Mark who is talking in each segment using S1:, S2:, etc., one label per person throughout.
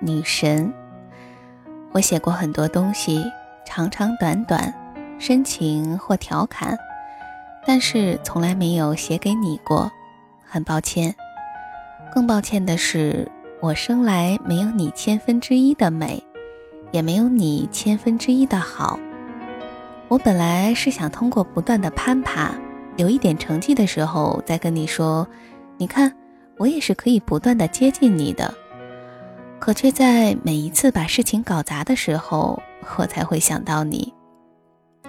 S1: 女神。我写过很多东西，长长短短，深情或调侃，但是从来没有写给你过，很抱歉。更抱歉的是，我生来没有你千分之一的美，也没有你千分之一的好。我本来是想通过不断的攀爬，有一点成绩的时候再跟你说，你看，我也是可以不断的接近你的。可却在每一次把事情搞砸的时候，我才会想到你。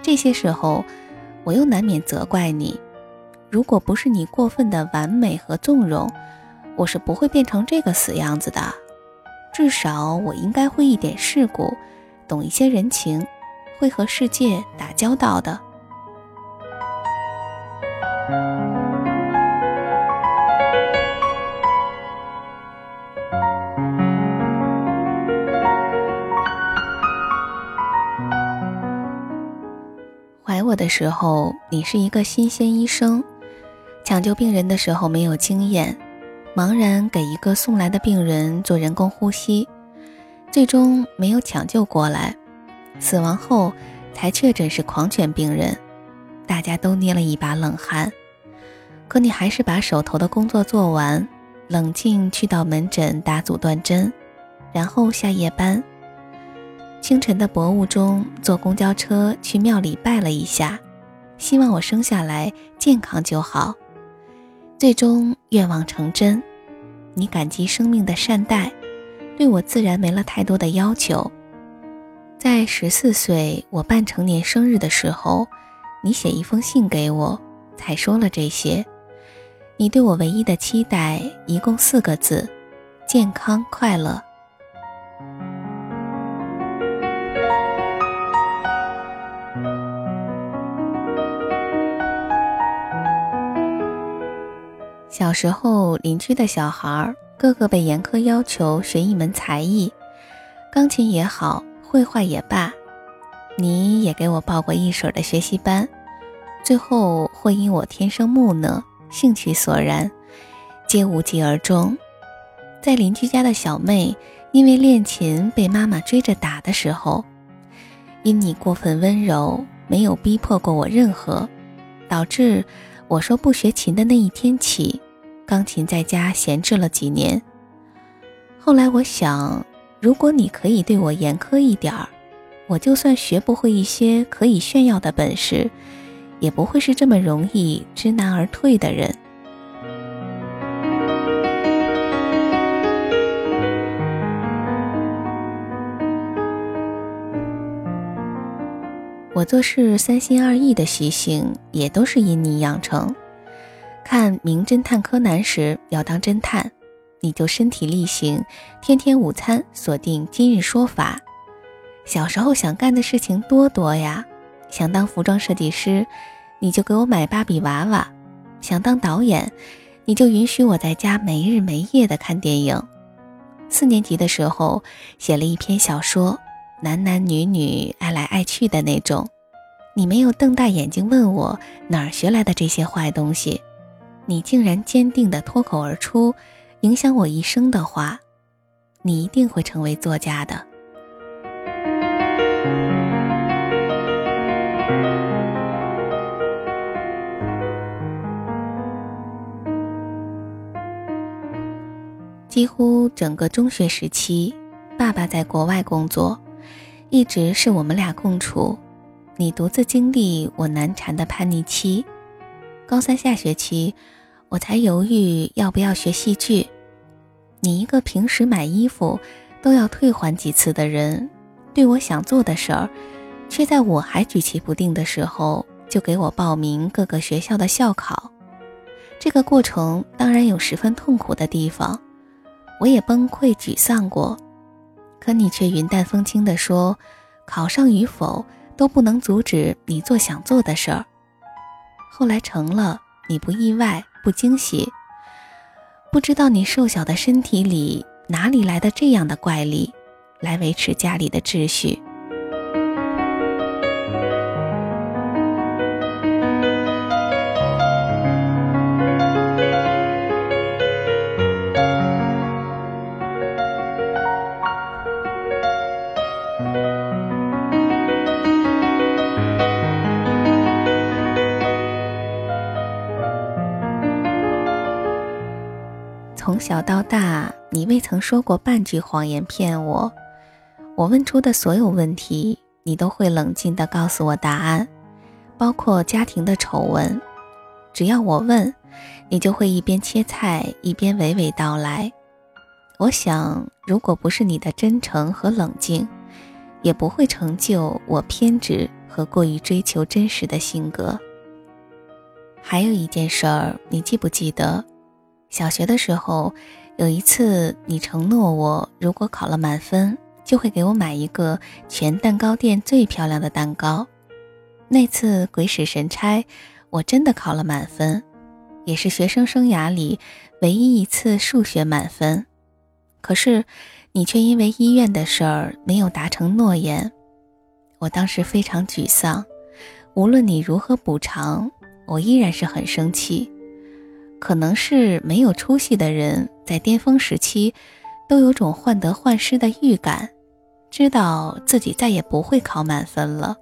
S1: 这些时候，我又难免责怪你。如果不是你过分的完美和纵容，我是不会变成这个死样子的。至少我应该会一点世故，懂一些人情，会和世界打交道的。怀我的时候，你是一个新鲜医生，抢救病人的时候没有经验，茫然给一个送来的病人做人工呼吸，最终没有抢救过来，死亡后才确诊是狂犬病人，大家都捏了一把冷汗，可你还是把手头的工作做完，冷静去到门诊打阻断针，然后下夜班。清晨的薄雾中，坐公交车去庙里拜了一下，希望我生下来健康就好。最终愿望成真，你感激生命的善待，对我自然没了太多的要求。在十四岁我半成年生日的时候，你写一封信给我，才说了这些。你对我唯一的期待，一共四个字：健康快乐。小时候，邻居的小孩儿个个被严苛要求学一门才艺，钢琴也好，绘画也罢，你也给我报过一水的学习班。最后，会因我天生木讷，兴趣索然，皆无疾而终。在邻居家的小妹因为练琴被妈妈追着打的时候，因你过分温柔，没有逼迫过我任何，导致我说不学琴的那一天起。钢琴在家闲置了几年。后来我想，如果你可以对我严苛一点儿，我就算学不会一些可以炫耀的本事，也不会是这么容易知难而退的人。我做事三心二意的习性，也都是因你养成。看《名侦探柯南》时要当侦探，你就身体力行；天天午餐锁定《今日说法》。小时候想干的事情多多呀，想当服装设计师，你就给我买芭比娃娃；想当导演，你就允许我在家没日没夜的看电影。四年级的时候写了一篇小说，男男女女爱来爱去的那种，你没有瞪大眼睛问我哪儿学来的这些坏东西。你竟然坚定地脱口而出，影响我一生的话，你一定会成为作家的。几乎整个中学时期，爸爸在国外工作，一直是我们俩共处。你独自经历我难缠的叛逆期。高三下学期，我才犹豫要不要学戏剧。你一个平时买衣服都要退还几次的人，对我想做的事儿，却在我还举棋不定的时候就给我报名各个学校的校考。这个过程当然有十分痛苦的地方。我也崩溃沮丧过，可你却云淡风轻地说：“考上与否都不能阻止你做想做的事儿。”后来成了，你不意外，不惊喜。不知道你瘦小的身体里哪里来的这样的怪力，来维持家里的秩序。到大，你未曾说过半句谎言骗我。我问出的所有问题，你都会冷静地告诉我答案，包括家庭的丑闻。只要我问，你就会一边切菜一边娓娓道来。我想，如果不是你的真诚和冷静，也不会成就我偏执和过于追求真实的性格。还有一件事儿，你记不记得？小学的时候，有一次你承诺我，如果考了满分，就会给我买一个全蛋糕店最漂亮的蛋糕。那次鬼使神差，我真的考了满分，也是学生生涯里唯一一次数学满分。可是你却因为医院的事儿没有达成诺言，我当时非常沮丧。无论你如何补偿，我依然是很生气。可能是没有出息的人，在巅峰时期，都有种患得患失的预感，知道自己再也不会考满分了。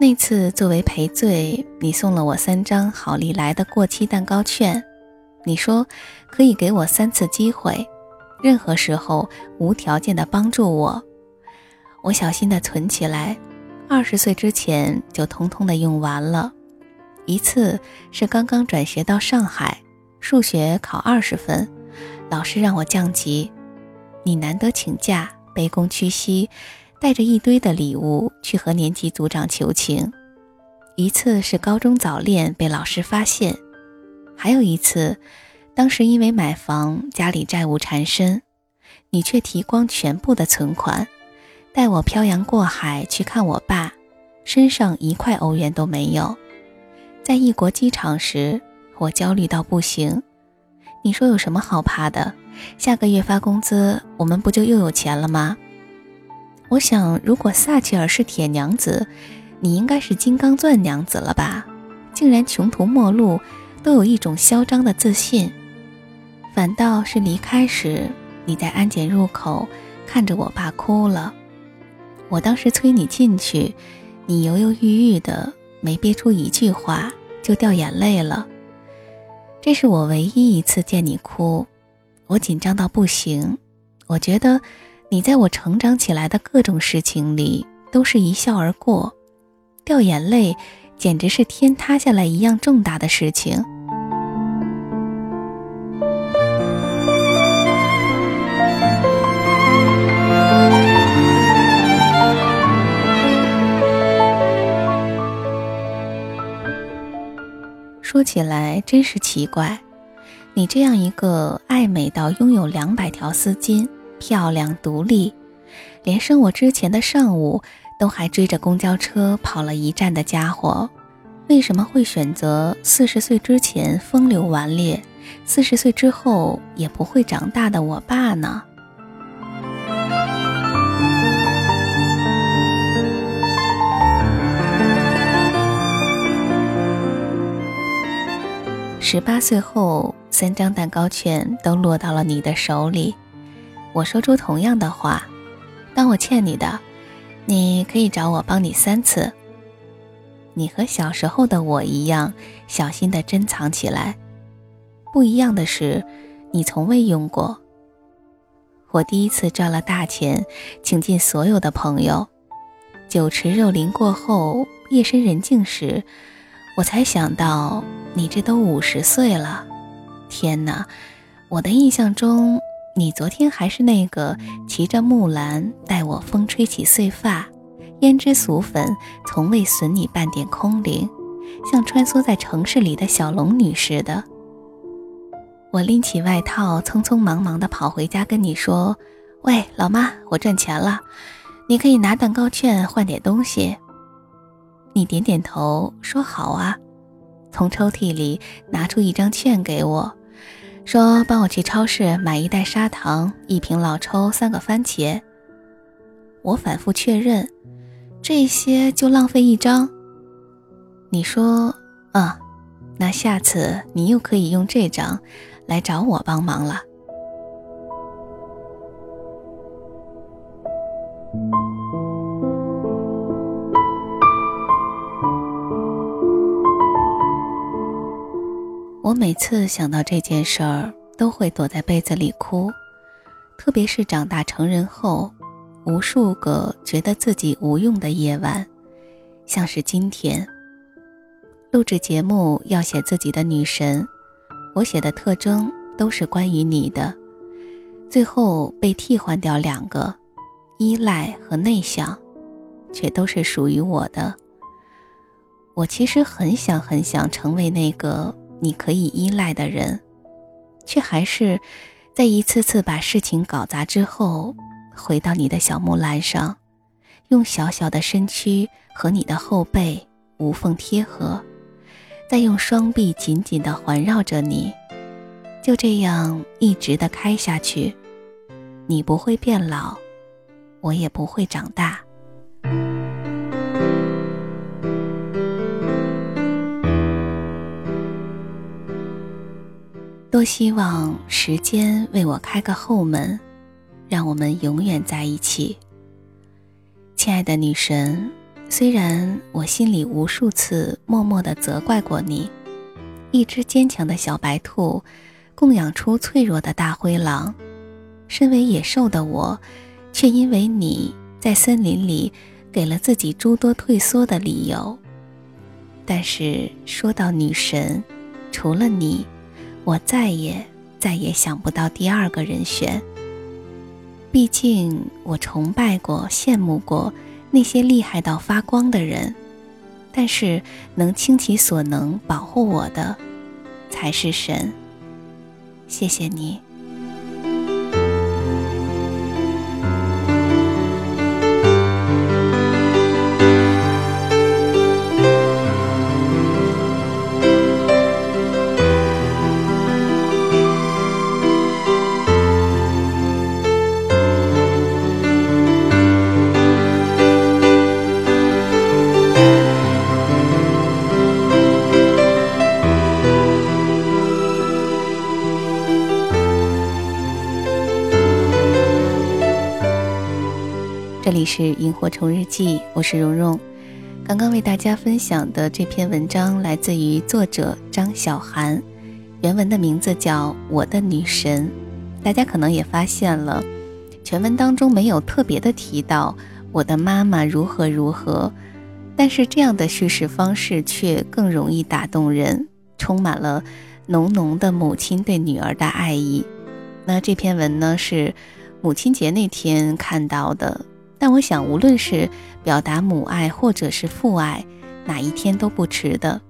S1: 那次作为赔罪，你送了我三张好利来的过期蛋糕券，你说可以给我三次机会，任何时候无条件的帮助我。我小心的存起来，二十岁之前就通通的用完了。一次是刚刚转学到上海，数学考二十分，老师让我降级。你难得请假，卑躬屈膝，带着一堆的礼物去和年级组长求情。一次是高中早恋被老师发现，还有一次，当时因为买房家里债务缠身，你却提光全部的存款，带我漂洋过海去看我爸，身上一块欧元都没有。在异国机场时，我焦虑到不行。你说有什么好怕的？下个月发工资，我们不就又有钱了吗？我想，如果撒切尔是铁娘子，你应该是金刚钻娘子了吧？竟然穷途末路，都有一种嚣张的自信。反倒是离开时，你在安检入口看着我爸哭了。我当时催你进去，你犹犹豫豫的。没憋出一句话就掉眼泪了。这是我唯一一次见你哭，我紧张到不行。我觉得你在我成长起来的各种事情里都是一笑而过，掉眼泪简直是天塌下来一样重大的事情。说起来真是奇怪，你这样一个爱美到拥有两百条丝巾、漂亮独立，连生我之前的上午都还追着公交车跑了一站的家伙，为什么会选择四十岁之前风流顽劣，四十岁之后也不会长大的我爸呢？十八岁后，三张蛋糕券都落到了你的手里。我说出同样的话：当我欠你的，你可以找我帮你三次。你和小时候的我一样，小心地珍藏起来。不一样的是，你从未用过，我第一次赚了大钱，请进所有的朋友。酒池肉林过后，夜深人静时，我才想到你这都五十岁了。天哪！我的印象中，你昨天还是那个骑着木兰带我风吹起碎发，胭脂俗粉从未损你半点空灵，像穿梭在城市里的小龙女似的。我拎起外套，匆匆忙忙地跑回家，跟你说：“喂，老妈，我赚钱了，你可以拿蛋糕券换点东西。”你点点头，说：“好啊。”从抽屉里拿出一张券给我，说：“帮我去超市买一袋砂糖，一瓶老抽，三个番茄。”我反复确认，这些就浪费一张。你说：“嗯，那下次你又可以用这张。”来找我帮忙了。我每次想到这件事儿，都会躲在被子里哭，特别是长大成人后，无数个觉得自己无用的夜晚，像是今天。录制节目要写自己的女神。我写的特征都是关于你的，最后被替换掉两个，依赖和内向，却都是属于我的。我其实很想很想成为那个你可以依赖的人，却还是在一次次把事情搞砸之后，回到你的小木兰上，用小小的身躯和你的后背无缝贴合。再用双臂紧紧地环绕着你，就这样一直的开下去。你不会变老，我也不会长大。多希望时间为我开个后门，让我们永远在一起，亲爱的女神。虽然我心里无数次默默地责怪过你，一只坚强的小白兔，供养出脆弱的大灰狼。身为野兽的我，却因为你在森林里给了自己诸多退缩的理由。但是说到女神，除了你，我再也再也想不到第二个人选。毕竟我崇拜过，羡慕过。那些厉害到发光的人，但是能倾其所能保护我的，才是神。谢谢你。这里是萤火虫日记，我是蓉蓉。刚刚为大家分享的这篇文章来自于作者张小涵，原文的名字叫《我的女神》。大家可能也发现了，全文当中没有特别的提到我的妈妈如何如何，但是这样的叙事方式却更容易打动人，充满了浓浓的母亲对女儿的爱意。那这篇文呢，是母亲节那天看到的。但我想，无论是表达母爱或者是父爱，哪一天都不迟的。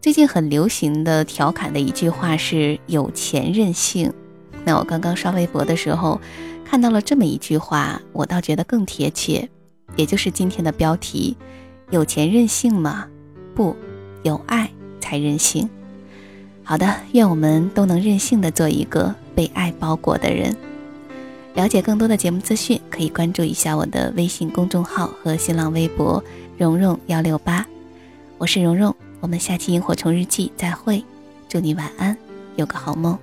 S1: 最近很流行的调侃的一句话是“有钱任性”。那我刚刚刷微博的时候，看到了这么一句话，我倒觉得更贴切，也就是今天的标题：“有钱任性吗？不，有爱才任性。”好的，愿我们都能任性的做一个被爱包裹的人。了解更多的节目资讯，可以关注一下我的微信公众号和新浪微博“蓉蓉幺六八”。我是蓉蓉，我们下期萤火虫日记再会，祝你晚安，有个好梦。